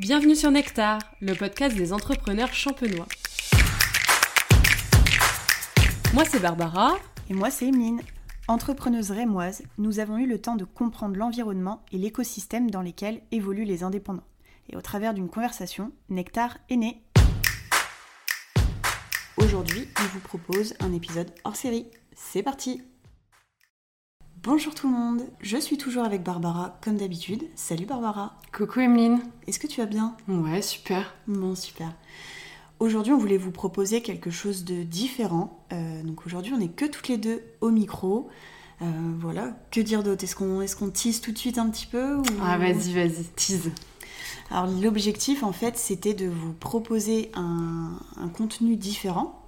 Bienvenue sur Nectar, le podcast des entrepreneurs champenois. Moi c'est Barbara. Et moi c'est Emeline. Entrepreneuse rémoise, nous avons eu le temps de comprendre l'environnement et l'écosystème dans lesquels évoluent les indépendants. Et au travers d'une conversation, Nectar est né. Aujourd'hui, on vous propose un épisode hors série. C'est parti Bonjour tout le monde, je suis toujours avec Barbara comme d'habitude. Salut Barbara. Coucou Emeline. Est-ce que tu vas bien? Ouais, super. Bon, super. Aujourd'hui, on voulait vous proposer quelque chose de différent. Euh, donc aujourd'hui, on n'est que toutes les deux au micro. Euh, voilà, que dire d'autre? Est-ce qu'on est qu'on tease tout de suite un petit peu ou... Ah, vas-y, vas-y, tease. Alors l'objectif, en fait, c'était de vous proposer un, un contenu différent.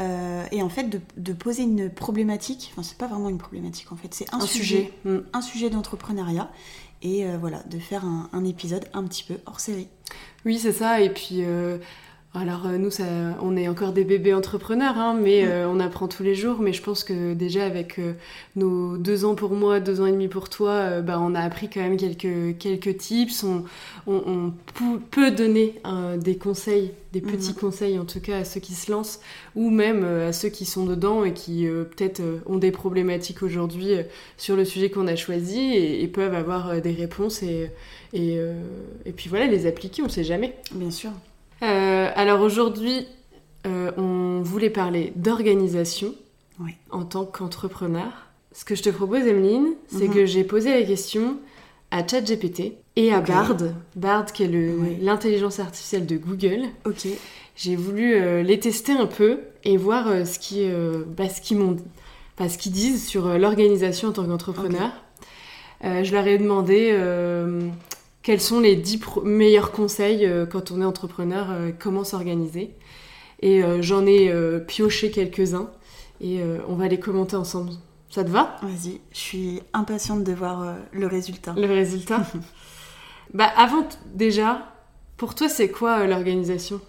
Euh, et en fait, de, de, poser une problématique, enfin, c'est pas vraiment une problématique en fait, c'est un, un, sujet, sujet, mm. un sujet d'entrepreneuriat, et euh, voilà, de faire un, un, épisode un petit peu hors série. Oui, c'est ça, et puis. Euh... Alors nous, ça, on est encore des bébés entrepreneurs, hein, mais euh, on apprend tous les jours. Mais je pense que déjà avec euh, nos deux ans pour moi, deux ans et demi pour toi, euh, bah, on a appris quand même quelques, quelques tips. On, on, on peut donner des conseils, des petits mmh. conseils en tout cas à ceux qui se lancent, ou même à ceux qui sont dedans et qui peut-être ont des problématiques aujourd'hui sur le sujet qu'on a choisi et, et, peuvent avoir des réponses et, et, et puis voilà, les appliquer, on ne sait jamais. Bien sûr. Euh, alors aujourd'hui, euh, on voulait parler d'organisation oui. en tant qu'entrepreneur. Ce que je te propose, Emeline, c'est mm -hmm. que j'ai posé la question à ChatGPT et à okay. Bard, Bard qui est l'intelligence oui. artificielle de Google. Ok. J'ai voulu euh, les tester un peu et voir euh, ce qu'ils bah, qu m'ont bah, ce qu'ils disent sur euh, l'organisation en tant qu'entrepreneur. Okay. je leur ai demandé quels sont les 10 meilleurs conseils euh, quand on est entrepreneur, euh, comment s'organiser. Et euh, j'en ai pioché quelques-uns et on va les commenter ensemble. Ça te va? Vas-y, je suis impatiente de voir le résultat. Le résultat? Bah avant déjà, pour toi c'est quoi l'organisation?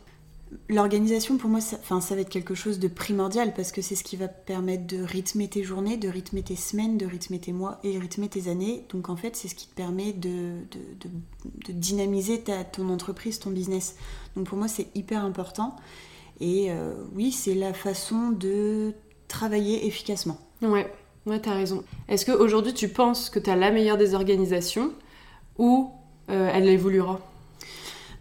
L'organisation, pour moi, ça, ça va être quelque chose de primordial parce que c'est ce qui va permettre de rythmer tes journées, de rythmer tes semaines, de rythmer tes mois et rythmer tes années. Donc en fait, c'est ce qui te permet de, dynamiser ta, ton entreprise, ton business. Donc pour moi, c'est hyper important. Et euh, oui, c'est la façon de travailler efficacement. Ouais, ouais t'as raison. Est-ce qu'aujourd'hui, tu penses que tu as la meilleure des organisations ou euh, elle évoluera?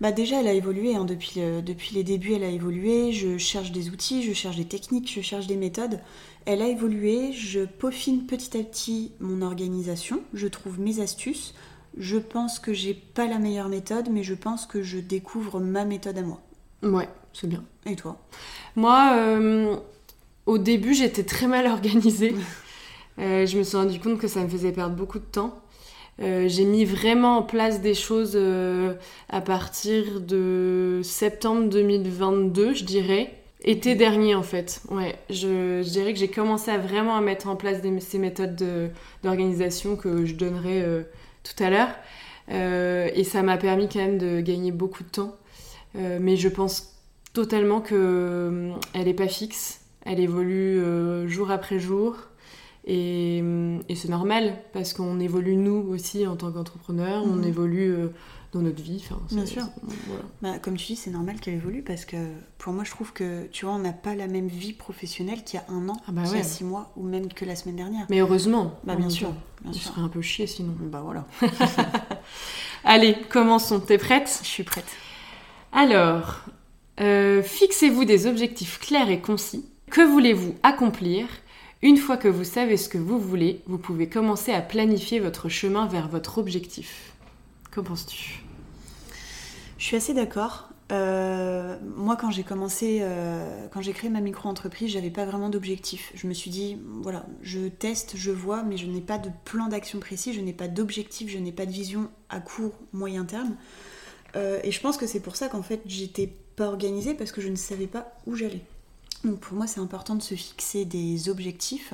Bah déjà, elle a évolué. Hein, depuis, le, depuis les débuts, elle a évolué. Je cherche des outils, je cherche des techniques, je cherche des méthodes. Elle a évolué. Je peaufine petit à petit mon organisation. Je trouve mes astuces. Je pense que j'ai pas la meilleure méthode, mais je pense que je découvre ma méthode à moi. Ouais, c'est bien. Et toi? Moi, euh, au début, j'étais très mal organisée. euh, je me suis rendu compte que ça me faisait perdre beaucoup de temps. Euh, j'ai mis vraiment en place des choses euh, à partir de septembre 2022, je dirais. Été dernier, en fait. Ouais, je, dirais que j'ai commencé à vraiment à mettre en place ces méthodes d'organisation que je donnerai euh, tout à l'heure. Et ça m'a permis quand même de gagner beaucoup de temps. Mais je pense totalement qu'elle n'est pas fixe. Elle évolue jour après jour. Et, et c'est normal parce qu'on évolue nous aussi en tant qu'entrepreneur, mmh. on évolue euh, dans notre vie. Bien sûr. Voilà. Bah, comme tu dis, c'est normal qu'elle évolue parce que pour moi, je trouve que tu vois, on n'a pas la même vie professionnelle qu'il y a un an, ah bah qu'il ouais. y a six mois ou même que la semaine dernière. Mais heureusement. Bah, bien sûr. Bien sûr. serait un peu chier sinon. Bah voilà. Allez, commençons. T'es prête? Je suis prête. Alors, euh, fixez-vous des objectifs clairs et concis. Que voulez-vous accomplir? Une fois que vous savez ce que vous voulez, vous pouvez commencer à planifier votre chemin vers votre objectif. Qu'en penses-tu? Je suis assez d'accord. Euh, moi, quand j'ai commencé, euh, quand j'ai créé ma micro-entreprise, j'avais pas vraiment d'objectif. Je me suis dit, voilà, je teste, je vois, mais je n'ai pas de plan d'action précis, je n'ai pas d'objectif, je n'ai pas de vision à court, moyen terme. Euh, et je pense que c'est pour ça qu'en fait, j'étais pas organisée parce que je ne savais pas où j'allais. Donc pour moi, c'est important de se fixer des objectifs,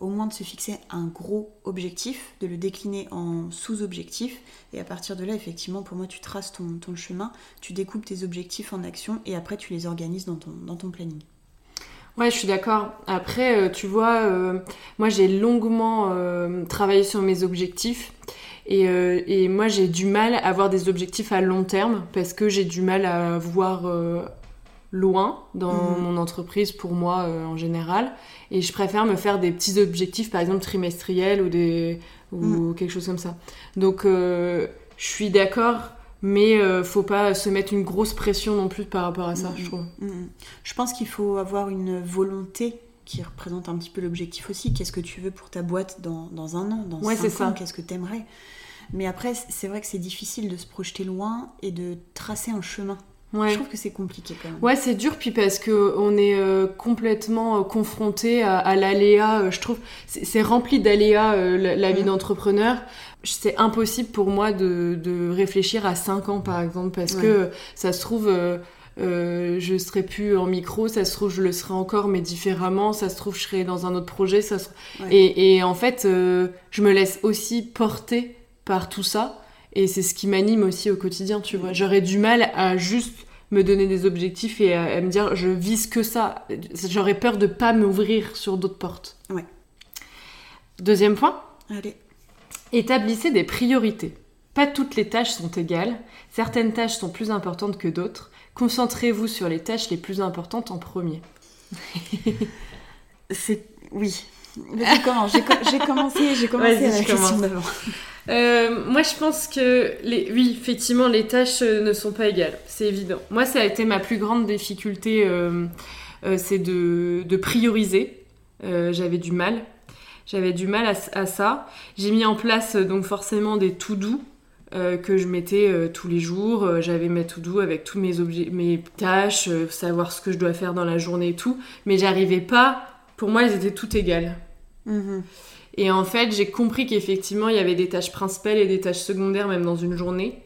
au moins de se fixer un gros objectif, de le décliner en sous-objectifs, et à partir de là, effectivement, pour moi, tu traces ton, ton chemin, tu découpes tes objectifs en actions, et après, tu les organises dans ton, dans ton planning. Ouais, je suis d'accord. Après, euh, tu vois, euh, moi j'ai longuement euh, travaillé sur mes objectifs Et, et moi, j'ai du mal à avoir des objectifs à long terme parce que j'ai du mal à voir loin dans Mhm. mon entreprise pour moi euh, en général. Et je préfère me faire des petits objectifs, par exemple trimestriels ou, des, ou quelque chose comme ça. Donc, euh, je suis d'accord, mais euh, faut pas se mettre une grosse pression non plus par rapport à ça, Mhm. je trouve. Je pense qu'il faut avoir une volonté qui représente un petit peu l'objectif aussi. Qu'est-ce que tu veux pour ta boîte dans, dans un an, dans Ouais, cinq ans? Qu'est-ce que tu aimerais Mais après, c'est vrai que c'est difficile de se projeter loin et de tracer un chemin. Ouais. Je trouve que c'est compliqué quand même. Ouais, c'est dur, puis parce que on est euh, complètement euh, confronté à, à l'aléa, euh, je trouve. C'est rempli d'aléas, la, la vie d'entrepreneur. C'est impossible pour moi de, de réfléchir à 5 ans, par exemple, parce Ouais. que ça se trouve, euh, je serai plus en micro, ça se trouve, je le serai encore, mais différemment, ça se trouve, je serai dans un autre projet. Ça se... Ouais. et, et en fait, euh, je me laisse aussi porter par tout ça. Et c'est ce qui m'anime aussi au quotidien, tu vois. J'aurais du mal à juste me donner des objectifs et à, à me dire je vise que ça. J'aurais peur de pas m'ouvrir sur d'autres portes. Ouais. Deuxième point, Allez. établissez des priorités. Pas toutes les tâches sont égales, certaines tâches sont plus importantes que d'autres. Concentrez-vous sur les tâches les plus importantes en premier. C'est oui. J'ai co- j'ai commencé, j'ai commencé à la question d'avant. Euh, moi, je pense que, oui, effectivement, les tâches euh, ne sont pas égales, c'est évident. Moi, ça a été ma plus grande difficulté, euh, c'est de, prioriser. J'avais du mal. J'avais du mal à, ça. J'ai mis en place donc forcément des to-do euh, que je mettais tous les jours. J'avais mes to-do avec tous mes, tâches, savoir ce que je dois faire dans la journée et tout. Mais j'arrivais pas. Pour moi, elles étaient toutes égales. Mhm. Et en fait, j'ai compris qu'effectivement, il y avait des tâches principales et des tâches secondaires, même dans une journée.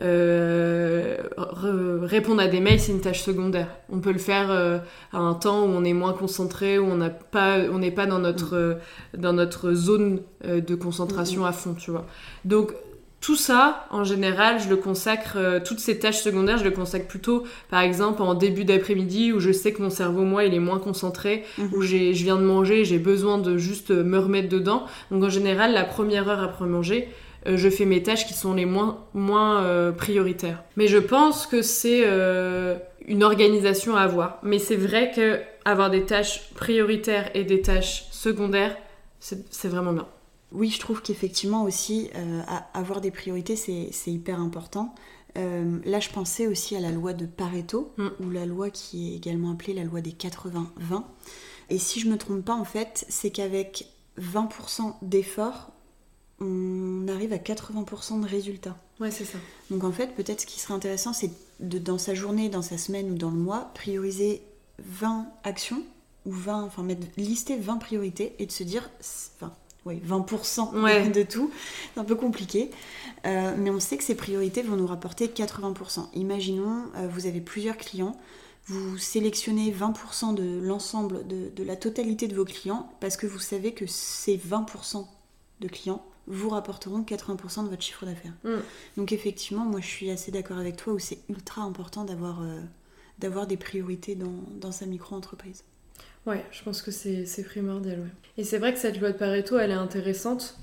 Euh, re- répondre à des mails, c'est une tâche secondaire. On peut le faire euh, à un temps où on est moins concentré, où on n'a pas, on n'est pas dans notre, euh, dans notre zone de concentration à fond, tu vois. Donc tout ça, en général, je le consacre, euh, toutes ces tâches secondaires, je le consacre plutôt, par exemple, en début d'après-midi, où je sais que mon cerveau, moi, il est moins concentré, Mhm. où j'ai, je viens de manger, j'ai besoin de juste me remettre dedans. Donc en général, la première heure après manger, euh, je fais mes tâches qui sont les moins, moins euh, prioritaires. Mais je pense que c'est euh, une organisation à avoir. Mais c'est vrai que avoir des tâches prioritaires et des tâches secondaires, c'est vraiment bien. Oui, je trouve qu'effectivement aussi, euh, avoir des priorités, c'est hyper important. Euh, là, je pensais aussi à la loi de Pareto, Mm. ou la loi qui est également appelée la loi des 80-20. Et si je me trompe pas, en fait, c'est qu'avec 20% d'efforts, on arrive à 80% de résultats. Ouais, c'est ça. Donc en fait, peut-être ce qui serait intéressant, c'est de, dans sa journée, dans sa semaine ou dans le mois, prioriser 20 actions, ou 20, enfin mettre, lister 20 priorités et de se dire, enfin, oui, 20% Ouais. de tout. C'est un peu compliqué. Euh, mais on sait que ces priorités vont nous rapporter 80%. Imaginons, euh, vous avez plusieurs clients, vous sélectionnez 20% de l'ensemble, de, de la totalité de vos clients, parce que vous savez que ces 20% de clients vous rapporteront 80% de votre chiffre d'affaires. Mm. Donc effectivement, moi je suis assez d'accord avec toi où c'est ultra important d'avoir euh, des priorités dans, dans sa micro-entreprise. Ouais, je pense que c'est primordial. Et c'est vrai que cette loi de Pareto, elle est intéressante,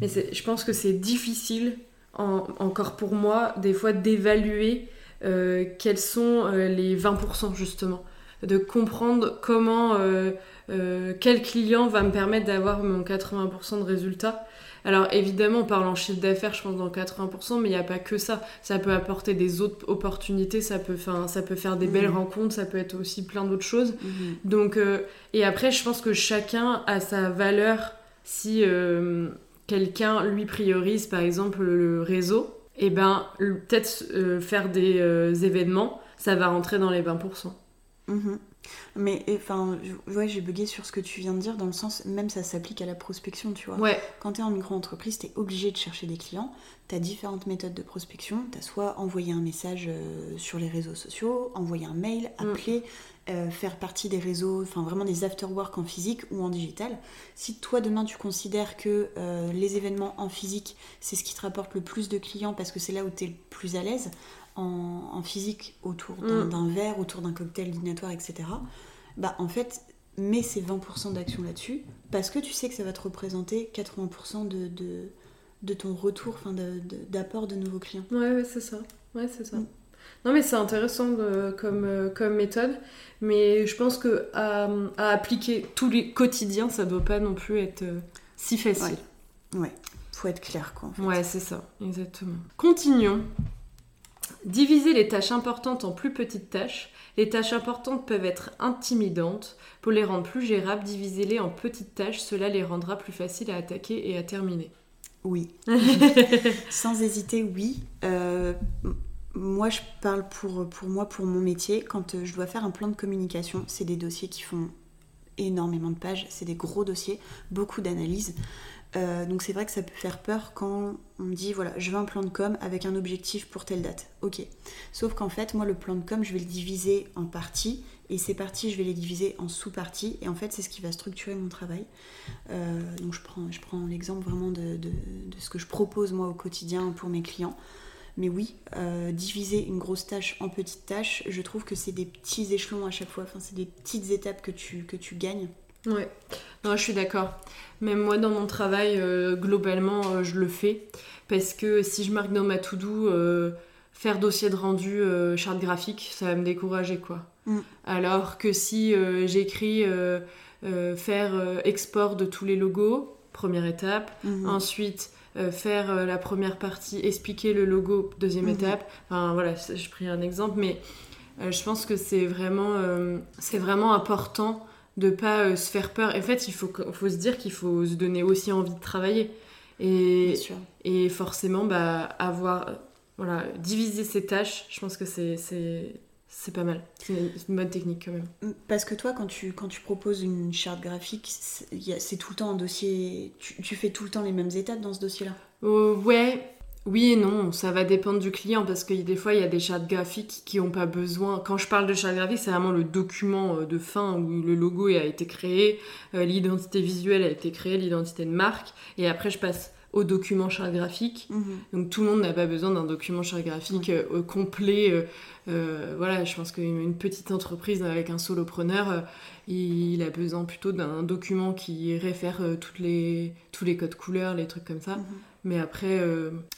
mais je pense que c'est difficile, en- encore pour moi, des fois, d'évaluer euh, quels sont euh, les 20% justement. De comprendre comment, euh, quel client va me permettre d'avoir mon 80% de résultats. Alors évidemment, on parle en chiffre d'affaires, je pense, dans 80%, mais il n'y a pas que ça. Ça peut apporter des autres opportunités, ça peut, ça peut faire des belles Mhm. rencontres, ça peut être aussi plein d'autres choses. Donc, euh, et après, je pense que chacun a sa valeur. Si euh, quelqu'un lui priorise, par exemple, le réseau, et ben le- peut-être euh, faire des événements, ça va rentrer dans les 20%. Mhm. Mais enfin, ouais, j'ai bugué sur ce que tu viens de dire dans le sens, même ça s'applique à la prospection, tu vois. Ouais, Quand tu es en micro-entreprise, tu es obligé de chercher des clients. Tu as différentes méthodes de prospection. Tu as soit envoyer un message euh, sur les réseaux sociaux, envoyer un mail, Mm. appeler, euh, faire partie des réseaux, enfin vraiment des after-work en physique ou en digital. Si toi demain tu considères que euh, les événements en physique, c'est ce qui te rapporte le plus de clients parce que c'est là où tu es le plus à l'aise, en, en physique autour d'un Mm. d'un verre, autour d'un cocktail dînatoire, etc., bah en fait, mets ces 20% d'action là-dessus parce que tu sais que ça va te représenter 80% de, de, de ton retour, enfin d'apport de, nouveaux clients. Ouais, ouais c'est ça. Ouais, c'est ça. Mm. Non, mais c'est intéressant comme, euh, comme méthode, mais je pense que à, appliquer tous les quotidiens, ça doit pas non plus être euh, si facile. Ouais. faut être clair, quoi. Ouais, c'est ça, exactement. Continuons. Diviser les tâches importantes en plus petites tâches. Les tâches importantes peuvent être intimidantes. Pour les rendre plus gérables, divisez-les en petites tâches. Cela les rendra plus faciles à attaquer et à terminer. Oui. Sans hésiter, oui. Euh, moi, je parle pour, pour moi, pour mon métier. Quand euh, je dois faire un plan de communication, c'est des dossiers qui font énormément de pages, c'est des gros dossiers, beaucoup d'analyses. Euh, donc c'est vrai que ça peut faire peur quand on me dit voilà je veux un plan de com avec un objectif pour telle date. Ok. Sauf qu'en fait moi le plan de com je vais le diviser en parties et ces parties je vais les diviser en sous-parties et en fait c'est ce qui va structurer mon travail. Euh, donc je prends, l'exemple vraiment de, de, ce que je propose moi au quotidien pour mes clients. Mais oui, euh, diviser une grosse tâche en petites tâches, je trouve que c'est des petits échelons à chaque fois, enfin, c'est des petites étapes que tu, que tu gagnes. Ouais, non, je suis d'accord. Même moi, dans mon travail, euh, globalement, euh, je le fais. Parce que si je marque dans ma to-do, faire dossier de rendu, charte graphique, ça va me décourager, quoi. Mm. Alors que si j'écris faire export de tous les logos, première étape. Mm-hmm. Ensuite, euh, faire euh, la première partie, expliquer le logo, deuxième mhm. étape. Enfin voilà, je pris un exemple, mais euh, je pense que c'est vraiment, c'est vraiment important de pas se faire peur. En fait, il faut, faut se dire qu'il faut se donner aussi envie de travailler. Et, et forcément, bah, avoir, voilà, diviser ses tâches, je pense que c'est c'est pas mal. C'est une, bonne technique quand même. Parce que toi, quand tu, quand tu proposes une charte graphique, c'est tout le temps un dossier. Tu, fais tout le temps les mêmes étapes dans ce dossier-là? Euh, Ouais. Oui et non, ça va dépendre du client parce que des fois il y a des chartes graphiques qui n'ont pas besoin. Quand je parle de charte graphique, c'est vraiment le document euh, de fin où le logo a été créé, euh, l'identité visuelle a été créée, l'identité de marque, et après je passe au document charte graphique. Mhm. Donc tout le monde n'a pas besoin d'un document charte graphique complet euh, voilà, je pense qu'une petite entreprise avec un solopreneur, il, a besoin plutôt d'un document qui réfère toutes les, tous les codes couleurs, les trucs comme ça. Mhm. Mais après,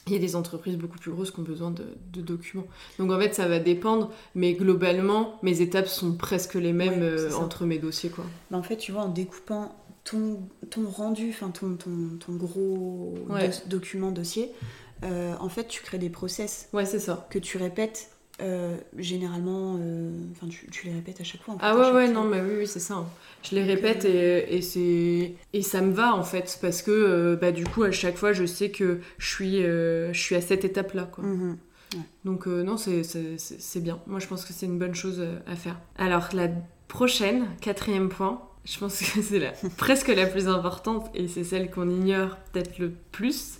il y a des entreprises beaucoup plus grosses qui ont besoin de, documents. Donc en fait, ça va dépendre, mais globalement, mes étapes sont presque les mêmes entre mes dossiers. Quoi. en fait, tu vois, en découpant ton, ton rendu, enfin ton, ton, ton, gros document dossier, en fait, tu crées des process. Ouais, c'est ça. Que tu répètes euh, généralement, euh, tu, les répètes à chaque fois. ah ouais, ouais, non, mais oui, oui c'est ça. Hein. Je les répète et, et c'est et ça me va en fait parce que euh, bah, du coup à chaque fois je sais que je suis, je suis à cette étape là quoi. Mhm. Donc non, c'est bien. Moi je pense que c'est une bonne chose à faire. Alors la prochaine, quatrième point, je pense que c'est la, presque la plus importante et c'est celle qu'on ignore peut-être le plus.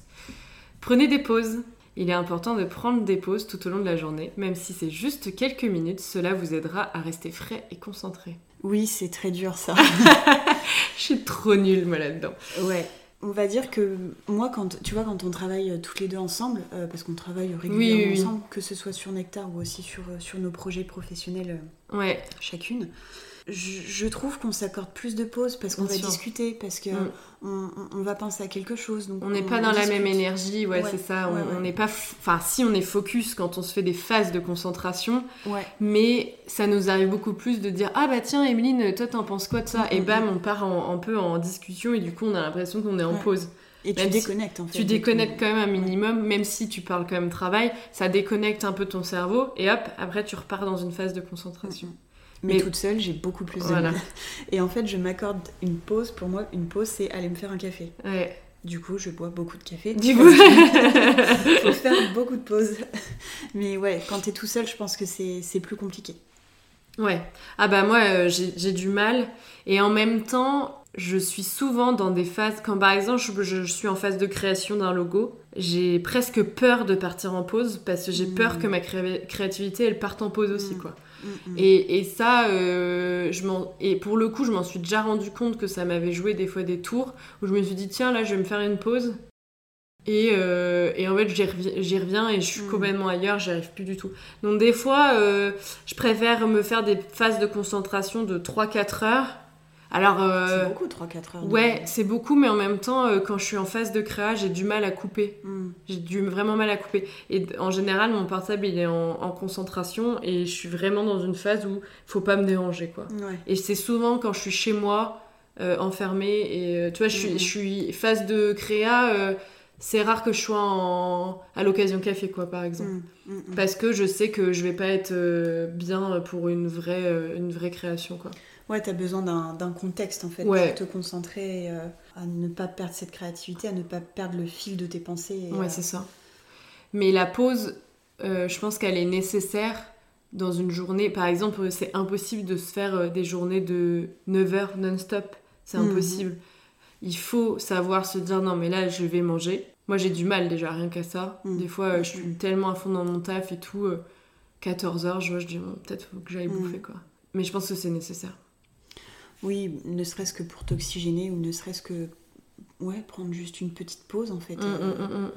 Prenez des pauses. Il est important de prendre des pauses tout au long de la journée, même si c'est juste quelques minutes, cela vous aidera à rester frais et concentré. Oui, c'est très dur ça. Je suis trop nulle moi là-dedans. Ouais. On va dire que moi, quand tu vois, quand on travaille euh, toutes les deux ensemble, euh, parce qu'on travaille régulièrement ensemble, que ce soit sur Nectar ou aussi sur, euh, sur nos projets professionnels ouais. chacune, je, trouve qu'on s'accorde plus de pauses parce qu'on va discuter, parce que mm. on, va penser à quelque chose. Donc on n'est pas dans la même énergie, ouais, c'est ça. on n'est pas, enfin, si on est focus quand on se fait des phases de concentration, mais ça nous arrive beaucoup plus de dire ah bah tiens, Emeline, toi t'en penses quoi de ça? Mm, Et mm, bam, on part un peu en discussion et du coup on a l'impression qu'on est en pause. Et tu déconnectes en fait. Tu déconnectes quand même un minimum, même si tu parles quand même travail, ça déconnecte un peu ton cerveau et hop, après tu repars dans une phase de concentration. Mais, toute seule, j'ai beaucoup plus de mal. Et en fait, je m'accorde une pause. Pour moi, une pause, c'est aller me faire un café. Ouais. Du coup, je bois beaucoup de café. Du coup, faut faire beaucoup de pauses. Mais ouais, quand t'es tout seul, je pense que c'est plus compliqué. Ouais. Ah bah moi, euh, j'ai du mal. Et en même temps, je suis souvent dans des phases. Quand par exemple, je, suis en phase de création d'un logo, j'ai presque peur de partir en pause parce que j'ai peur hmm. que ma créativité, elle parte en pause aussi, hmm. quoi. Mm, mm. Et, ça, euh, je et pour le coup, je m'en suis déjà rendu compte que ça m'avait joué des fois des tours où je me suis dit, tiens, là, je vais me faire une pause. Et, euh, et en fait, j'y reviens, et je suis mm. complètement ailleurs, j'y arrive plus du tout. Donc, des fois, euh, je préfère me faire des phases de concentration de 3-4 heures Alors, C'est euh, beaucoup, 3-4 heures. ouais, c'est beaucoup, mais en même temps, euh, quand je suis en phase de créa, j'ai du mal à couper. Hmm. J'ai du vraiment mal à couper. Et en général, mon portable, il est en, en concentration et je suis vraiment dans une phase où faut pas me déranger, quoi. Ouais. Et c'est souvent quand je suis chez moi, euh, enfermée, et euh, tu vois, je suis, Mhm. je suis phase de créa, euh, c'est rare que je sois en, à l'occasion café, quoi, par exemple. Hmm, hmm, hmm. Parce que je sais que je vais pas être bien pour une vraie, une vraie création, quoi. Ouais, t'as besoin d'un contexte en fait Ouais. pour te concentrer euh, à ne pas perdre cette créativité, à ne pas perdre le fil de tes pensées. et, Ouais, euh, c'est ça. Mais la pause, euh, je pense qu'elle est nécessaire dans une journée. Par exemple, c'est impossible de se faire des journées de 9 heures non-stop. C'est Mhm. impossible. Il faut savoir se dire non, mais là, je vais manger. Moi, j'ai du mal déjà, rien qu'à ça. Mhm. Des fois, je suis tellement à fond dans mon taf et tout. 14 heures, je vois, je dis bon, peut-être faut que j'aille Mhm. bouffer, quoi. Mais je pense que c'est nécessaire. Oui, ne serait-ce que pour t'oxygéner ou ne serait-ce que ouais, prendre juste une petite pause en fait. Mm, euh, mm, mm, mm.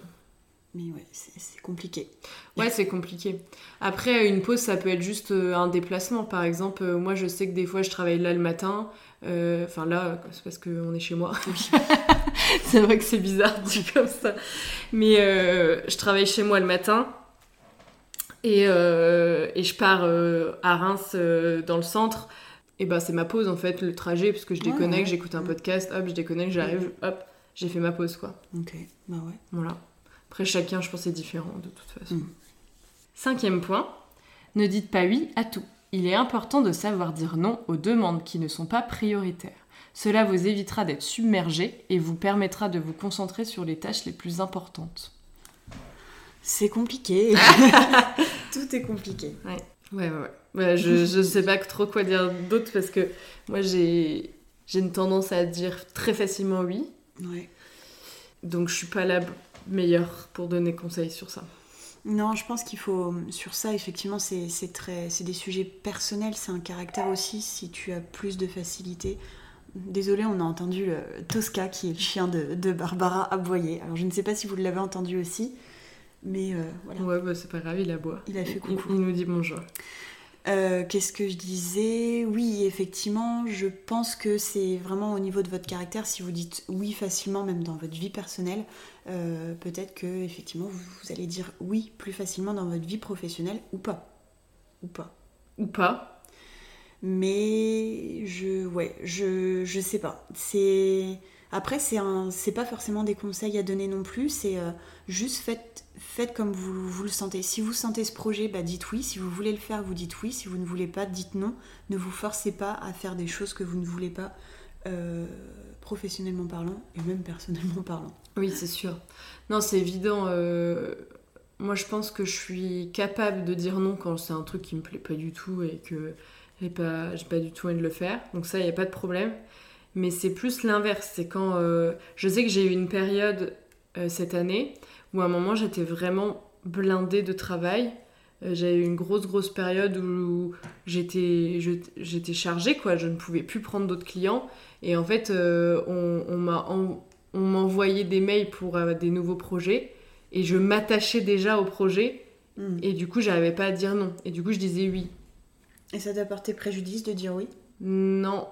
Mais ouais, c'est compliqué. Ouais, c'est compliqué. Après, une pause, ça peut être juste euh, un déplacement. Par exemple, euh, moi, je sais que des fois, je travaille là le matin. Euh, Enfin, là, c'est parce qu'on est chez moi. c'est vrai que c'est bizarre dit comme ça. Mais euh, je travaille chez moi le matin. Et, euh, et je pars euh, à Reims, euh, dans le centre. Et ben, c'est ma pause, en fait, le trajet, parce que je Ouais, déconnecte, ouais. j'écoute un podcast, hop, je déconnecte, j'arrive, hop, j'ai fait ma pause, quoi. Ok, bah ouais. Voilà. Après, chacun, je pense, est différent de toute façon. Mm. Cinquième point, ne dites pas oui à tout. Il est important de savoir dire non aux demandes qui ne sont pas prioritaires. Cela vous évitera d'être submergé et vous permettra de vous concentrer sur les tâches les plus importantes. C'est compliqué. Tout est compliqué. Ouais, ouais, ouais. Ouais, je, je sais pas trop quoi dire d'autre parce que moi, j'ai, j'ai une tendance à dire très facilement oui. Ouais. Donc, je suis pas la meilleure pour donner conseil sur ça. Non, je pense qu'il faut sur ça effectivement c'est c'est très c'est des sujets personnels, c'est un caractère aussi si tu as plus de facilité. Désolée, on a entendu le Tosca qui est le chien de, de Barbara aboyer. Alors je ne sais pas si vous l'avez entendu aussi, mais euh, voilà. Ouais, bah, c'est pas grave, il aboie. Il a fait Il, coucou. il nous dit bonjour. Euh, Qu'est-ce que je disais? Oui, effectivement, je pense que c'est vraiment au niveau de votre caractère. Si vous dites oui facilement, même dans votre vie personnelle, euh, peut-être que effectivement vous, vous allez dire oui plus facilement dans votre vie professionnelle ou pas, ou pas. Ou pas. Mais je, ouais, je, je sais pas. C'est après c'est c'est pas forcément des conseils à donner non plus. C'est euh, juste faites, comme vous, vous le sentez. Si vous sentez ce projet, bah dites oui. Si vous voulez le faire, vous dites oui. Si vous ne voulez pas, dites non. Ne vous forcez pas à faire des choses que vous ne voulez pas, euh, professionnellement parlant et même personnellement parlant. Oui, c'est sûr. Non, c'est évident. euh, Moi, je pense que je suis capable de dire non quand c'est un truc qui me plaît pas du tout et que j'ai pas, pas du tout envie de le faire. Donc ça, il n'y a pas de problème. Mais c'est plus l'inverse. C'est quand... euh, Je sais que j'ai eu une période euh, cette année où à un moment, j'étais vraiment blindée de travail. Euh, J'avais eu une grosse, grosse période où j'étais j'étais chargée, quoi. Je ne pouvais plus prendre d'autres clients. Et en fait, on, on m'a on m'envoyait des mails pour des nouveaux projets et je m'attachais déjà au projet Hmm. et du coup j'arrivais pas à dire non et du coup je disais oui Et ça t'a porté préjudice de dire oui? Non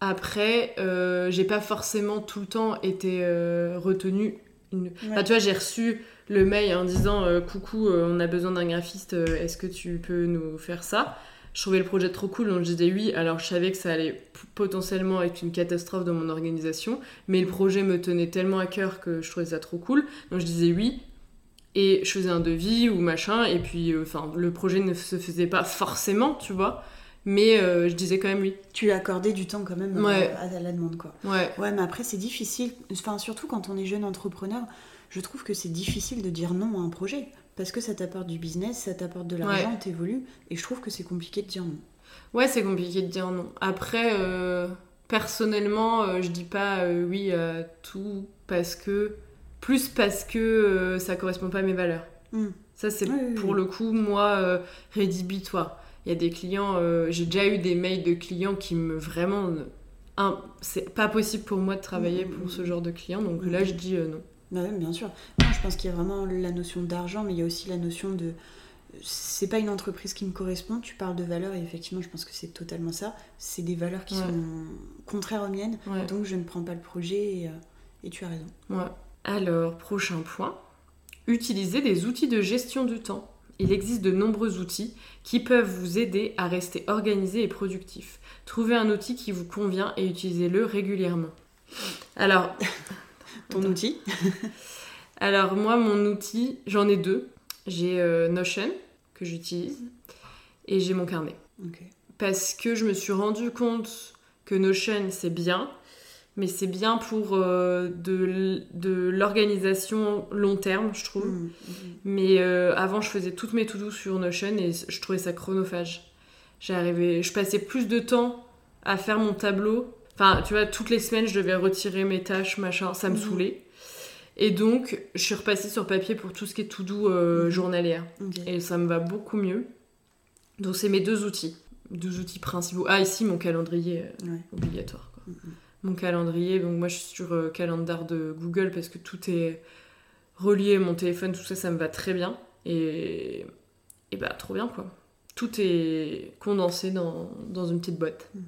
après euh, j'ai pas forcément tout le temps été euh, retenue. Une... Enfin, tu vois j'ai reçu le mail en disant euh, coucou euh, on a besoin d'un graphiste est-ce que tu peux nous faire ça? Je trouvais le projet trop cool donc je disais oui alors je savais que ça allait potentiellement être une catastrophe dans mon organisation mais le projet me tenait tellement à cœur que je trouvais ça trop cool donc je disais oui et je faisais un devis ou machin et puis enfin le projet ne se faisait pas forcément tu vois mais euh, je disais quand même oui Tu as accordé du temps quand même euh, Ouais. à la demande quoi. ouais Ouais, mais après, c'est difficile. Enfin, surtout quand on est jeune entrepreneur, je trouve que c'est difficile de dire non à un projet. Parce que ça t'apporte du business, ça t'apporte de l'argent, t'évolues. Et je trouve que c'est compliqué de dire non. Ouais, c'est compliqué de dire non. Après, euh, personnellement, euh, je dis pas oui à tout parce que. Plus parce que ça correspond pas à mes valeurs. Hmm. Ça, c'est Oui, pour oui. le coup, moi, rédhibitoire. Il y a des clients, euh, j'ai déjà eu des mails de clients qui me vraiment. un- c'est pas possible pour moi de travailler Mhm. pour ce genre de clients, donc là, je dis euh, non. Bah ouais, bien sûr. Non, je pense qu'il y a vraiment la notion d'argent, mais il y a aussi la notion de. c'est pas une entreprise qui me correspond. Tu parles de valeurs et effectivement, je pense que c'est totalement ça. C'est des valeurs qui Ouais. sont contraires aux miennes, Ouais. donc je ne prends pas le projet et, euh, et tu as raison. Alors, prochain point. Utiliser des outils de gestion du temps. Il existe de nombreux outils qui peuvent vous aider à rester organisé et productif. Trouvez un outil qui vous convient et utilisez-le régulièrement. Alors, Ton Attends. outil alors moi, mon outil, j'en ai deux. J'ai euh, Notion que j'utilise et j'ai mon carnet. Parce que je me suis rendu compte que Notion, c'est bien, mais c'est bien pour euh, de, l'organisation long terme, je trouve. Mm, mm. Mais euh, avant, je faisais toutes mes to-do sur Notion et je trouvais ça chronophage. J'arrivais, je passais plus de temps à faire mon tableau. Enfin, tu vois, toutes les semaines, je devais retirer mes tâches, machin, ça me Mhm. saoulait. Et donc, je suis repassée sur papier pour tout ce qui est to-do euh, journalière. Et ça me va beaucoup mieux. Donc, c'est mes deux outils. Deux outils principaux. Ah, ici, mon calendrier euh, Ouais. obligatoire. quoi. Mon calendrier, donc moi, je suis sur euh, calendar de Google parce que tout est relié, mon téléphone, tout ça, ça me va très bien. Et, et bah, trop bien, quoi. Tout est condensé dans, dans une petite boîte. Mhm.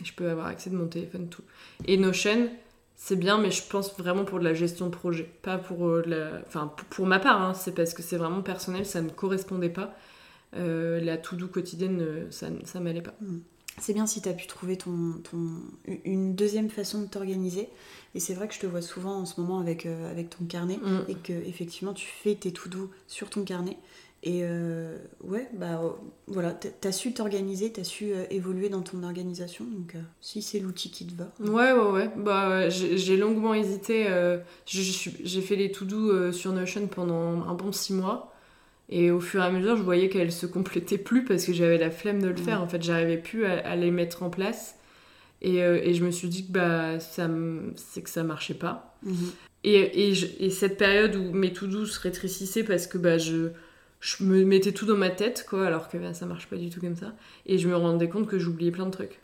Et je peux avoir accès de mon téléphone, tout. Et Notion, c'est bien, mais je pense vraiment pour de la gestion de projet. Pas pour euh, de la... Enfin, pour, ma part, hein, c'est parce que c'est vraiment personnel, ça ne me correspondait pas. Euh, la to-do quotidienne, euh, ça, ça m'allait pas. C'est bien si tu as pu trouver ton, ton, une deuxième façon de t'organiser. Et c'est vrai que je te vois souvent en ce moment avec, euh, avec ton carnet Mm. et que effectivement tu fais tes tout doux sur ton carnet. Et euh, ouais, bah euh, voilà, t'as su t'organiser, t'as su évoluer dans ton organisation. Donc si c'est l'outil qui te va. Ouais, ouais, ouais. Bah, j'ai longuement hésité. J'ai fait les to-do euh, sur Notion pendant un bon six mois. Et au fur et à mesure, je voyais qu'elles se complétaient plus parce que j'avais la flemme de le faire. Ouais. En fait, j'arrivais plus à, à les mettre en place. Et, euh, et je me suis dit que bah, ça c'est que ça marchait pas. Mhm. Et, et, je- et cette période où mes to-do se rétrécissaient parce que bah, je, je me mettais tout dans ma tête, quoi, alors que bah, ça marche pas du tout comme ça. Et je me rendais compte que j'oubliais plein de trucs.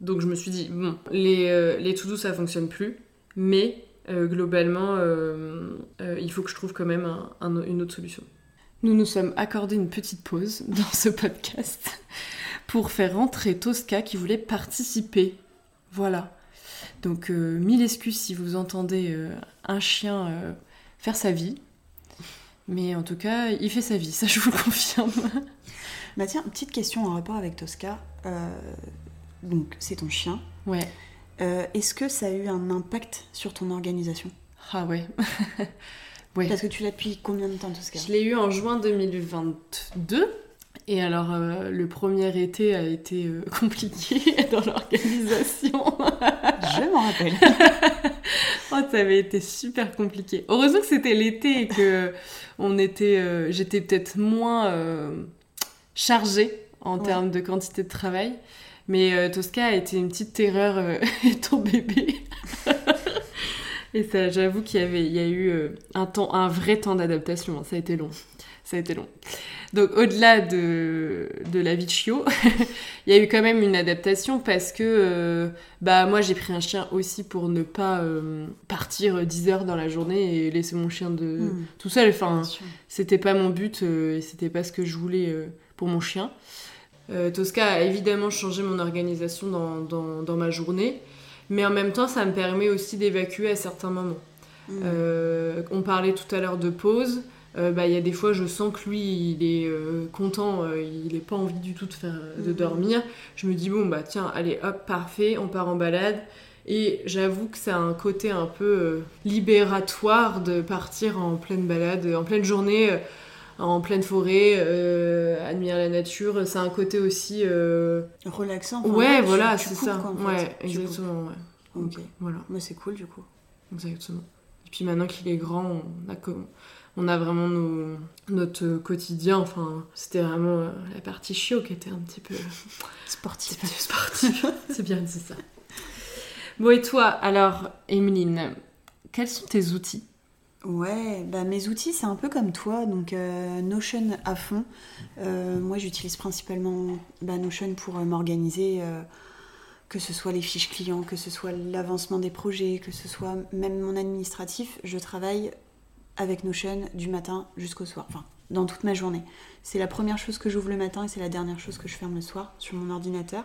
Donc je me suis dit, bon, les, euh, les to-do ça fonctionne plus, mais euh, globalement, euh, il faut que je trouve quand même un- un- une autre solution. Nous nous sommes accordé une petite pause dans ce podcast pour faire rentrer Tosca qui voulait participer. Voilà. Donc euh, mille excuses si vous entendez euh, un chien euh, faire sa vie. Mais en tout cas, il fait sa vie, ça je vous le confirme. Bah tiens, petite question en rapport avec Tosca. Donc c'est ton chien. Ouais. Est-ce que ça a eu un impact sur ton organisation? Ah ouais. Ouais. Parce que tu l'as depuis combien de temps Tosca? Je l'ai eu en juin 2022. Et alors, euh, le premier été a été euh, compliqué dans l'organisation. Je m'en rappelle. oh, ça avait été super compliqué. Heureusement que c'était l'été et que on était, euh, j'étais peut-être moins chargée en Ouais. termes de quantité de travail. Mais Tosca a été une petite terreur euh, étant bébé. Et ça, j'avoue qu'il y avait, il y a eu euh, un temps, un vrai temps d'adaptation. hein. Ça a été long. Ça a été long. Donc au-delà de, de la vie de chiot, il y a eu quand même une adaptation parce que euh, bah moi j'ai pris un chien aussi pour ne pas euh, partir 10 heures dans la journée et laisser mon chien de Hmm, tout seul. Enfin, c'était pas mon but euh, et c'était pas ce que je voulais pour mon chien. Tosca a évidemment changé mon organisation dans, dans, dans ma journée, mais en même temps ça me permet aussi d'évacuer à certains moments. Hmm. Euh, on parlait tout à l'heure de pause. Euh, bah, Il y a des fois, je sens que lui, il est euh, content, il n'a pas envie du tout de, faire, de Mhm. dormir. Je me dis, bon, bah tiens, allez, hop, parfait, on part en balade. Et j'avoue que ça a un côté un peu libératoire de partir en pleine balade, en pleine journée, en pleine forêt, euh, admirer la nature. C'est un côté aussi. euh, Relaxant. enfin, Ouais, voilà, c'est ça. quoi, en fait. ouais, exactement. Ouais. Ok. Voilà. Moi, c'est cool du coup. Exactement. Et puis maintenant qu'il est grand, on a, co- on a vraiment nos- notre quotidien. Enfin, c'était vraiment euh, la partie chiot qui était un petit peu, peu sportive. C'est bien dit ça. Bon, et toi, alors, Emeline, quels sont tes outils Ouais, bah mes outils, c'est un peu comme toi, donc euh, Notion à fond. Euh, moi, j'utilise principalement bah, Notion pour euh, m'organiser, que ce soit les fiches clients, que ce soit l'avancement des projets, que ce soit même mon administratif. Je travaille avec Notion du matin jusqu'au soir. Enfin, dans toute ma journée. C'est la première chose que j'ouvre le matin et c'est la dernière chose que je ferme le soir sur mon ordinateur.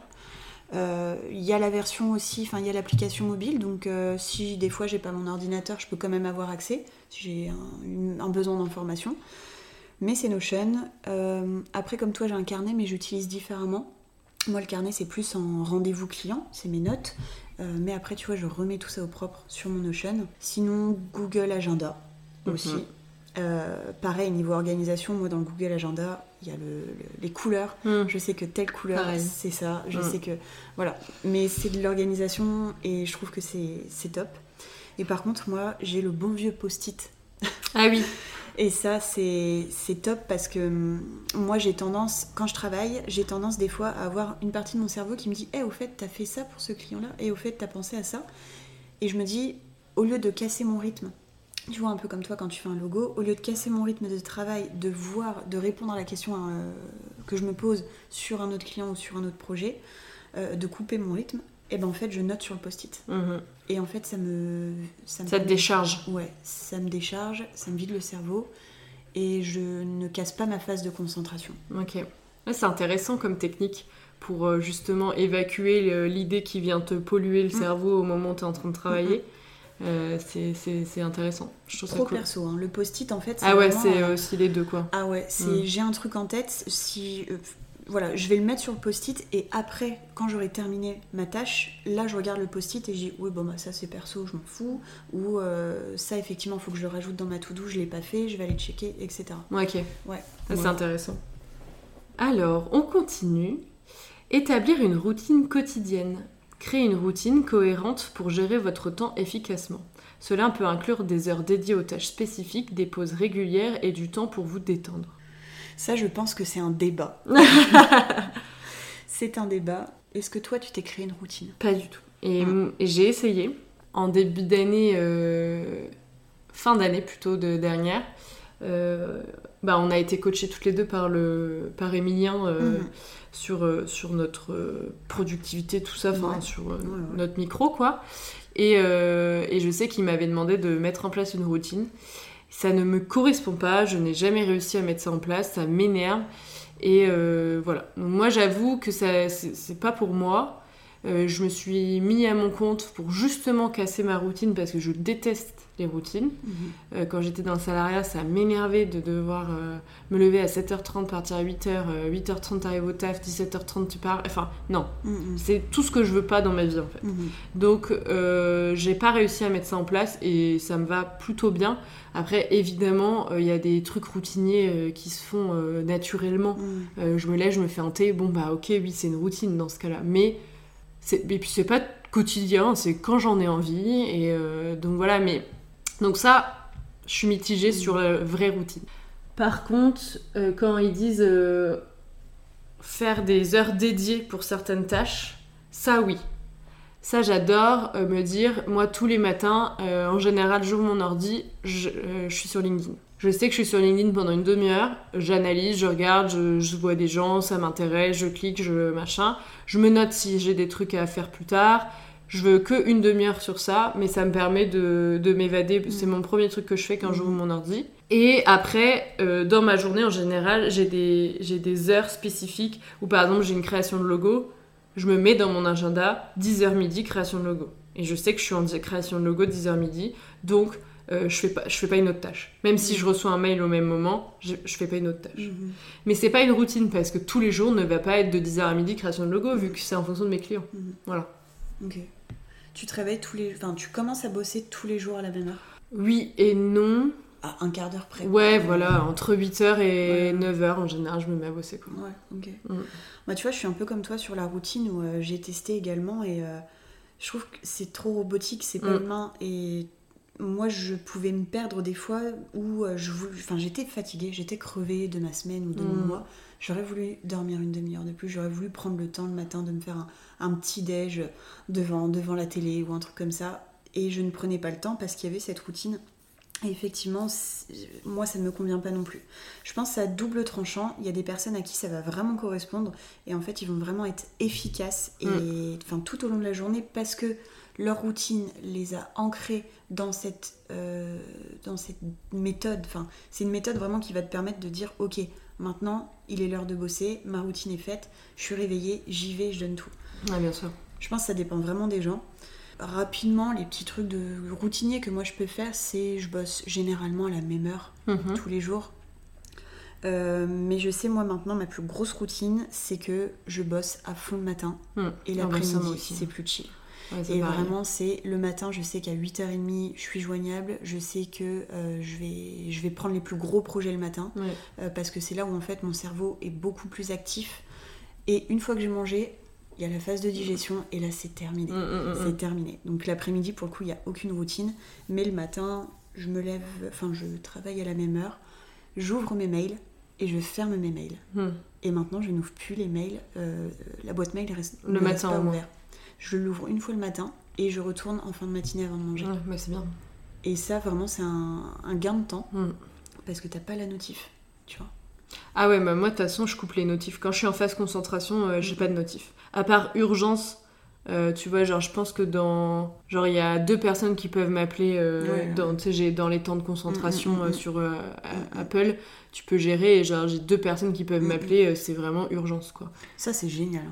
Euh, Il y a la version aussi, enfin il y a l'application mobile, donc euh, si des fois j'ai pas mon ordinateur, je peux quand même avoir accès si j'ai un, besoin d'information. Mais c'est Notion. Euh, après, comme toi, j'ai un carnet, mais j'utilise différemment. Moi, le carnet, c'est plus en rendez-vous client, c'est mes notes. Euh, mais après, tu vois, je remets tout ça au propre sur mon Notion. Sinon, Google Agenda aussi. Mhm. Euh, pareil, niveau organisation, moi, dans le Google Agenda, il y a le- le- les couleurs. Mm. Je sais que telle couleur, c'est ça. Je Mm. sais que. Voilà. Mais c'est de l'organisation et je trouve que c'est top. Et par contre, moi, j'ai le bon vieux post-it Ah oui. et ça, c'est top parce que hum, moi, j'ai tendance, quand je travaille, j'ai tendance des fois à avoir une partie de mon cerveau qui me dit Eh, au fait, t'as fait ça pour ce client-là, et au fait, t'as pensé à ça. Et je me dis, au lieu de casser mon rythme, tu vois, un peu comme toi quand tu fais un logo, au lieu de casser mon rythme de travail, de voir, de répondre à la question euh, que je me pose sur un autre client ou sur un autre projet, euh, de couper mon rythme, et ben en fait, je note sur le post-it. Mhm. Et en fait, ça me. me Ça te décharge. Ouais, ça me décharge, ça me vide le cerveau et je ne casse pas ma phase de concentration. Ok. Ouais, c'est intéressant comme technique pour euh, justement évacuer l'idée qui vient te polluer le Mm. cerveau au moment où tu es en train de travailler. Euh, c'est- intéressant. Je trouve ça Trop cool. perso, hein. le post-it en fait. Ah ouais, c'est euh, aussi les deux quoi. Ah ouais, c'est Mm. j'ai un truc en tête, si euh, voilà, je vais le mettre sur le post-it et après, quand j'aurai terminé ma tâche, là je regarde le post-it et je dis oui bon bah ça c'est perso, je m'en fous, ou euh, ça effectivement faut que je le rajoute dans ma to-do, je l'ai pas fait, je vais aller checker, etc. Ok. Ouais. C'est Voilà. intéressant. Alors, on continue. Établir une routine quotidienne. Créer une routine cohérente pour gérer votre temps efficacement. Cela peut inclure des heures dédiées aux tâches spécifiques, des pauses régulières et du temps pour vous détendre. Ça je pense que c'est un débat. c'est un débat. Est-ce que toi tu t'es créé une routine? Pas du tout. Et, Mm. et j'ai essayé en début d'année, euh, fin d'année plutôt de dernière. Euh, bah, on a été coachés toutes les deux par, le, par Emilien euh, Mhm. sur, euh, sur notre euh, productivité, tout ça, enfin Ouais. sur Ouais, ouais. notre micro, quoi. Et, et je sais qu'il m'avait demandé de mettre en place une routine. Ça ne me correspond pas, je n'ai jamais réussi à mettre ça en place, ça m'énerve. Et voilà. Donc moi, j'avoue que ça, c'est pas pour moi. Je me suis mis à mon compte pour justement casser ma routine parce que je déteste les routines. Mhm. Euh, quand j'étais dans le salariat, ça m'énervait de devoir euh, me lever à 7h30, partir à 8h, euh, 8h30 t'arrives au taf, 17h30 tu pars. Enfin, non, Mhm. c'est tout ce que je veux pas dans ma vie en fait. Mhm. Donc, euh, j'ai pas réussi à mettre ça en place et ça me va plutôt bien. Après, évidemment, il y a des trucs routiniers qui se font naturellement. Je me lève, je me fais un thé, bon bah ok, oui, c'est une routine dans ce cas-là. Mais, et puis c'est pas quotidien, c'est quand j'en ai envie. Et euh, donc voilà, mais. Donc ça, je suis mitigée sur la vraie routine. Par contre, euh, quand ils disent euh, faire des heures dédiées pour certaines tâches, ça oui. Ça, j'adore euh, me dire, moi, tous les matins, en général, j'ouvre mon ordi, je, je suis sur LinkedIn. Je sais que je suis sur LinkedIn pendant une demi-heure, j'analyse, je regarde, je, je vois des gens, ça m'intéresse, je clique, je machin. Je me note si j'ai des trucs à faire plus tard. Je veux que une demi-heure sur ça, mais ça me permet de, de m'évader. C'est mon premier truc que je fais quand j'ouvre mon ordi. Et après, euh, dans ma journée en général, j'ai des, j'ai des heures spécifiques où par exemple j'ai une création de logo, je me mets dans mon agenda 10h midi création de logo. Et je sais que je suis en création de logo 10h midi, donc euh, je, fais pas, je fais pas une autre tâche. Même si je reçois un mail au même moment, je, je fais pas une autre tâche. Mhm. Mais c'est pas une routine parce que tous les jours ne va pas être de 10h à midi création de logo vu que c'est en fonction de mes clients. Mhm. Voilà. Tu te réveilles tous les... Enfin, tu commences à bosser tous les jours à la même heure Oui et non. À un quart d'heure près. Ouais, voilà, entre 8h et Ouais. 9h en général, je me mets à bosser quoi. Ouais, ok. Mm. Moi, tu vois, je suis un peu comme toi sur la routine où euh, j'ai testé également et euh, je trouve que c'est trop robotique, c'est pas Mm. humain. Et moi, je pouvais me perdre des fois où euh, je voulais... enfin, j'étais fatiguée, j'étais crevée de ma semaine ou de mon Mm. mois. J'aurais voulu dormir une demi-heure de plus, j'aurais voulu prendre le temps le matin de me faire un, un petit déj devant, devant la télé ou un truc comme ça. Et je ne prenais pas le temps parce qu'il y avait cette routine. Et effectivement, moi, ça ne me convient pas non plus. Je pense que ça double tranchant. Il y a des personnes à qui ça va vraiment correspondre et en fait, ils vont vraiment être efficaces et Mm. enfin tout au long de la journée parce que leur routine les a ancrés dans cette, euh, dans cette méthode. Enfin, c'est une méthode vraiment qui va te permettre de dire ok, maintenant il est l'heure de bosser, ma routine est faite, je suis réveillée, j'y vais, je donne tout. Ouais, bien sûr. Je pense que ça dépend vraiment des gens. Rapidement, les petits trucs de routinier que moi je peux faire, c'est je bosse généralement à la même heure Mhm. tous les jours. Euh, mais je sais, moi maintenant, ma plus grosse routine, c'est que je bosse à fond le matin Mhm. et Ah bah, l'après-midi, c'est plus chill. Ouais, Et pareil. vraiment, c'est le matin, je sais qu'à 8h30, je suis joignable. Je sais que euh, je, vais, je vais prendre les plus gros projets le matin Ouais. euh, parce que c'est là où en fait mon cerveau est beaucoup plus actif. Et une fois que j'ai mangé, il y a la phase de digestion et là c'est terminé. Mm, mm, mm, C'est terminé. Donc l'après-midi, pour le coup, il n'y a aucune routine. Mais le matin, je me lève, enfin je travaille à la même heure, j'ouvre mes mails et je ferme mes mails. Mm. Et maintenant, je n'ouvre plus les mails. euh, la boîte mail reste, Le reste matin, pas moins. ouverte. Je l'ouvre une fois le matin et je retourne en fin de matinée avant de manger. Ouais, bah, c'est bien. Et ça, vraiment, c'est un, un gain de temps Mm. parce que t'as pas la notif, tu vois. Ah ouais, bah moi de toute façon je coupe les notifs. Quand je suis en phase concentration, euh, j'ai pas de notifs. À part urgence, euh, tu vois, genre je pense que dans. Genre il y a deux personnes qui peuvent m'appeler euh, Ouais. dans, dans les temps de concentration Mm, mm, mm, euh, sur. Apple. Tu peux gérer et genre j'ai deux personnes qui peuvent m'appeler, c'est vraiment urgence quoi. Ça, c'est génial.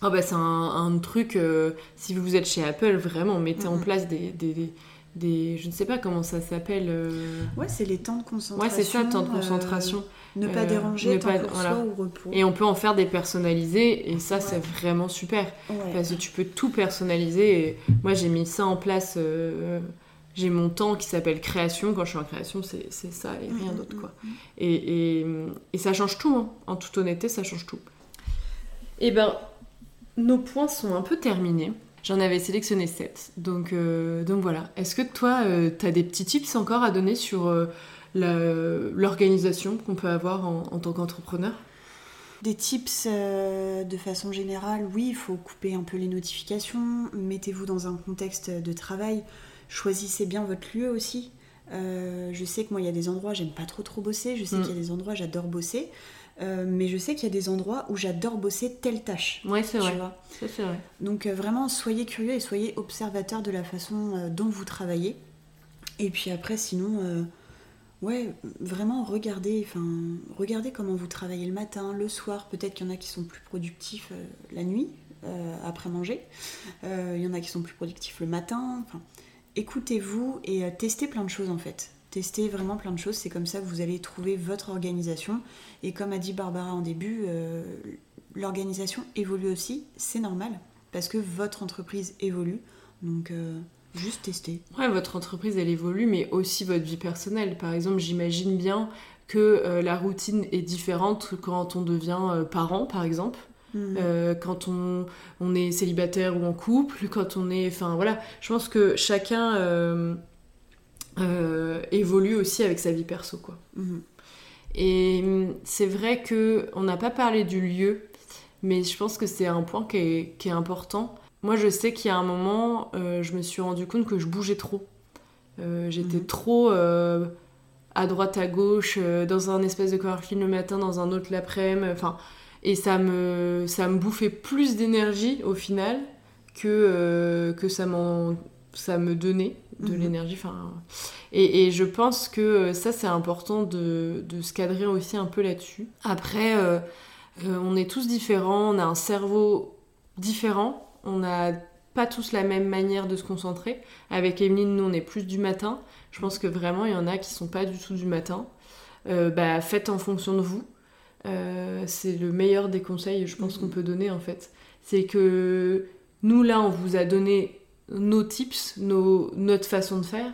Ah bah c'est un, un truc, euh, si vous êtes chez Apple, vraiment mettez en place des, des, des, des- Je ne sais pas comment ça s'appelle. euh, Ouais, c'est les temps de concentration. Ouais, c'est ça, temps de euh, concentration. ne pas Euh, déranger, ne temps pas- pour voilà. soi ou repos. Et on peut en faire des personnalisés, et ça, Ouais. c'est vraiment super. Ouais. Parce que tu peux tout personnaliser. Et moi, j'ai mis ça en place. euh, j'ai mon temps qui s'appelle création. Quand je suis en création, c'est c'est ça et rien Mm, d'autre. quoi. Et, et, et ça change tout. hein. En toute honnêteté, ça change tout. Et ben, nos points sont un peu terminés. J'en avais sélectionné 7. Donc, euh, donc voilà. Est-ce que toi, tu as des petits tips encore à donner sur euh, l'organisation qu'on peut avoir en, en tant qu'entrepreneur? Des tips euh, de façon générale, oui, il faut couper un peu les notifications, mettez-vous dans un contexte de travail, choisissez bien votre lieu aussi. Euh, je sais que moi, il y a des endroits, j'aime pas trop trop bosser, je sais Mm. qu'il y a des endroits, j'adore bosser, Euh, mais je sais qu'il y a des endroits où j'adore bosser telle tâche. Ouais, c'est vrai. vois. Ça, c'est vrai. Donc euh, vraiment, soyez curieux et soyez observateur de la façon euh, dont vous travaillez. Et puis après, sinon, ouais, vraiment regardez, enfin, regardez comment vous travaillez le matin, le soir. Peut-être qu'il y en a qui sont plus productifs la nuit, après manger. Il y en a qui sont plus productifs le matin. Écoutez-vous et testez plein de choses en fait. Testez vraiment plein de choses. C'est comme ça que vous allez trouver votre organisation. Et comme a dit Barbara en début, euh, l'organisation évolue aussi. C'est normal parce que votre entreprise évolue. Donc, euh, juste tester. Ouais, votre entreprise, elle évolue, mais aussi votre vie personnelle. Par exemple, j'imagine bien que euh, la routine est différente quand on devient parent, par exemple. Mhm. Euh, quand on, on est célibataire ou en couple, quand on est... Enfin, voilà. Je pense que chacun euh, euh, évolue aussi avec sa vie perso, quoi. Mhm. Et hum, c'est vrai que on n'a pas parlé du lieu, mais je pense que c'est un point qui est, qui est important. Moi, je sais qu'il y a un moment, euh, je me suis rendu compte que je bougeais trop. Euh, J'étais Mhm. trop euh, à droite, à gauche, dans un espèce de coworking le matin, dans un autre l'après-midi. Enfin, et ça me, ça me bouffait plus d'énergie au final que, que ça, ça me donnait de Mhm. l'énergie. Enfin, et, et je pense que euh, ça, c'est important de, de se cadrer aussi un peu là-dessus. Après, euh, euh, on est tous différents, on a un cerveau différent, on n'a pas tous la même manière de se concentrer. Avec Emeline, nous, on est plus du matin. Je pense que vraiment, il y en a qui sont pas du tout du matin. Euh, bah, faites en fonction de vous. C'est le meilleur des conseils, je pense, Mhm. qu'on peut donner, en fait. C'est que nous, là, on vous a donné nos tips, nos, notre façon de faire,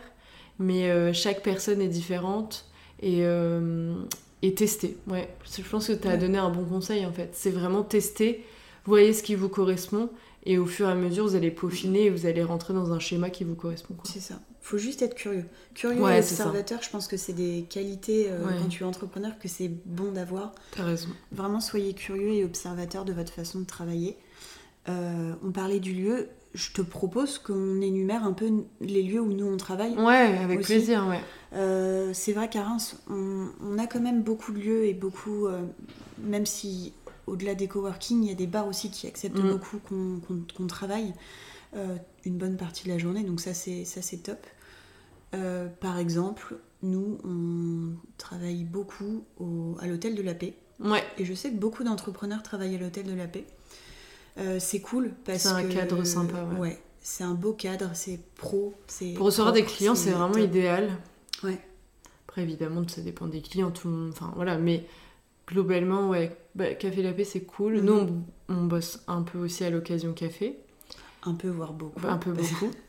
mais euh, chaque personne est différente et, euh, et tester. Ouais, je pense que tu as Ouais. donné un bon conseil, en fait. C'est vraiment tester, voyez ce qui vous correspond, et au fur et à mesure, vous allez peaufiner et vous allez rentrer dans un schéma qui vous correspond. C'est ça. Faut juste être curieux. Curieux Ouais, et observateur, je pense que c'est des qualités euh, Ouais. quand tu es entrepreneur que c'est bon d'avoir. T'as raison. Vraiment, soyez curieux et observateur de votre façon de travailler. Euh, on parlait du lieu. Je te propose qu'on énumère un peu les lieux où nous on travaille. Ouais, avec Aussi. plaisir, ouais. Euh, c'est vrai qu'à Reims, on, on a quand même beaucoup de lieux et beaucoup, euh, même si au-delà des coworking, il y a des bars aussi qui acceptent Mm. beaucoup qu'on travaille. euh, une bonne partie de la journée, donc ça c'est top. Par exemple, nous on travaille beaucoup au- à l'hôtel de la paix, Ouais, et je sais que beaucoup d'entrepreneurs travaillent à l'hôtel de la paix. Euh, c'est cool parce C'est un que cadre sympa, ouais. c'est un beau cadre, c'est pro, c'est pour recevoir des clients, c'est vraiment idéal. Ouais. Après, évidemment, ça dépend des clients, tout le monde. Enfin, voilà, mais globalement, ouais, bah, Café La Paix, c'est cool. Mhm. Nous, on, on bosse un peu aussi à l'occasion café, Un peu voire beaucoup. un peu beaucoup.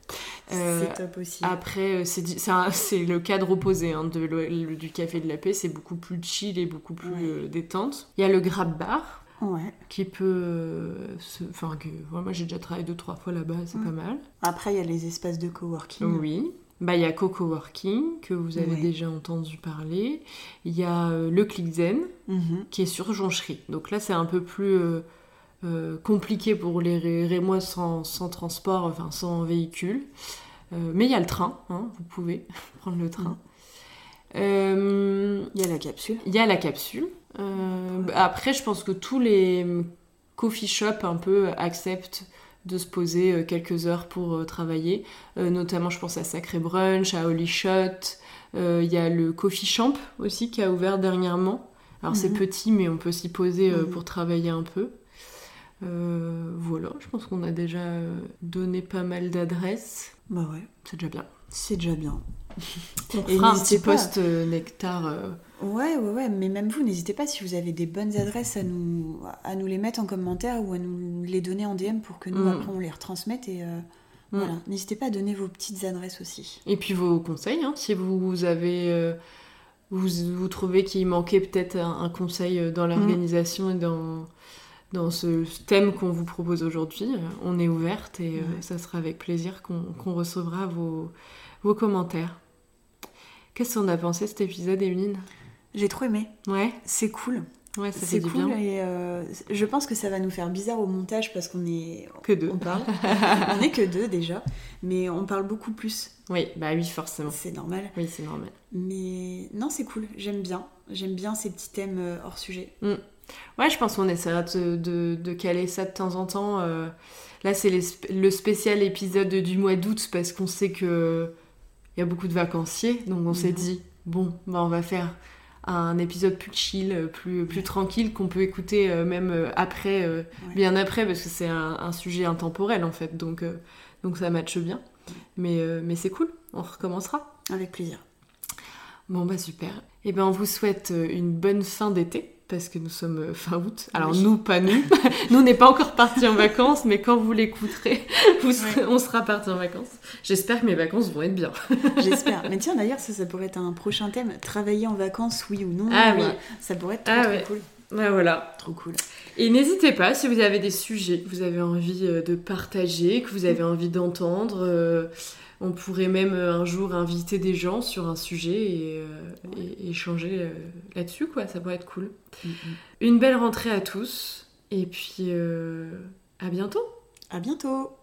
Euh, c'est top aussi. Après, euh, c'est le cadre opposé hein, de le- le- du Café de la Paix, c'est beaucoup plus chill et beaucoup plus Ouais. euh, détente. Il y a le Grab Bar, Ouais. qui peut. euh, se- Enfin, que ouais, moi j'ai déjà travaillé deux, trois fois là-bas, c'est Mm. pas mal. Après, il y a les espaces de coworking. Oui. Bah, il y a Coco Working, que vous avez Ouais. déjà entendu parler. Il y a euh, le Clickzen, Mhm. qui est sur Jonchery. Donc là, c'est un peu plus euh, euh, compliqué pour les Ré- Rémois sans, sans transport, enfin sans véhicule. Mais il y a le train, hein, vous pouvez prendre le train. Euh, Il y a la capsule. Il y a la capsule. Euh, après, je pense que tous les coffee shops un peu acceptent de se poser euh, quelques heures pour euh, travailler. Euh, notamment, je pense à Sacré Brunch, à Holy Shot. Euh, Il y a le Coffee Champ aussi qui a ouvert dernièrement. Alors c'est Mhm. petit, mais on peut s'y poser euh, Mhm. pour travailler un peu. Euh, voilà, je pense qu'on a déjà euh, donné pas mal d'adresses. Bah ouais, C'est déjà bien. c'est déjà bien. On Et fera un petit post euh, nectar. Ouais, ouais, ouais, mais même vous, n'hésitez pas si vous avez des bonnes adresses à nous, à nous les mettre en commentaire ou à nous les donner en DM pour que nous, Mm. après, on les retransmette. Et euh, Mm. voilà, n'hésitez pas à donner vos petites adresses aussi. Et puis vos conseils, hein, si vous avez, euh, vous, vous trouvez qu'il manquait peut-être un, un conseil euh, dans l'organisation et dans, dans ce thème qu'on vous propose aujourd'hui, on est ouverte et euh, ça sera avec plaisir qu'on recevra vos, vos commentaires. Qu'est-ce qu'on a pensé de cet épisode, Emeline J'ai trop aimé. Ouais, C'est cool. ouais, ça C'est cool bien. et euh, je pense que ça va nous faire bizarre au montage parce qu'on est. Que deux. On parle. on est que deux déjà, mais on parle beaucoup plus. Oui, bah oui, forcément. C'est normal. Oui, c'est normal. Mais non, c'est cool. J'aime bien. J'aime bien ces petits thèmes euh, hors sujet. Ouais, je pense qu'on essaiera de, de- de caler ça de temps en temps. euh. Là, c'est le spécial épisode du mois d'août parce qu'on sait que il y a beaucoup de vacanciers. Donc, on s'est Mhm. dit, bon, bah, on va faire un épisode plus chill, euh, plus, plus tranquille, qu'on peut écouter euh, même euh, après, euh, Ouais. bien après, parce que c'est un, un sujet intemporel en fait. Donc, euh, donc ça matche bien. Mais, mais c'est cool, on recommencera. Avec plaisir. Bon bah super. Et ben on vous souhaite une bonne fin d'été parce que nous sommes euh, fin août. Alors Oui. nous pas nous. nous on n'est pas encore partis en vacances mais quand vous l'écouterez, vous serez- on sera partis en vacances. J'espère que mes vacances vont être bien. J'espère. Mais tiens, d'ailleurs, ça, ça pourrait être un prochain thème. Travailler en vacances, oui ou non. Ah oui. Ça pourrait être trop, Ah trop ouais. cool. Ouais, voilà. Trop cool. Et n'hésitez pas si vous avez des sujets que vous avez envie euh, de partager, que vous avez envie d'entendre. euh, on pourrait même euh, un jour inviter des gens sur un sujet et, euh, et échanger euh, là-dessus, quoi. Ça pourrait être cool. Mm, mm. Une belle rentrée à tous et puis à bientôt. À bientôt.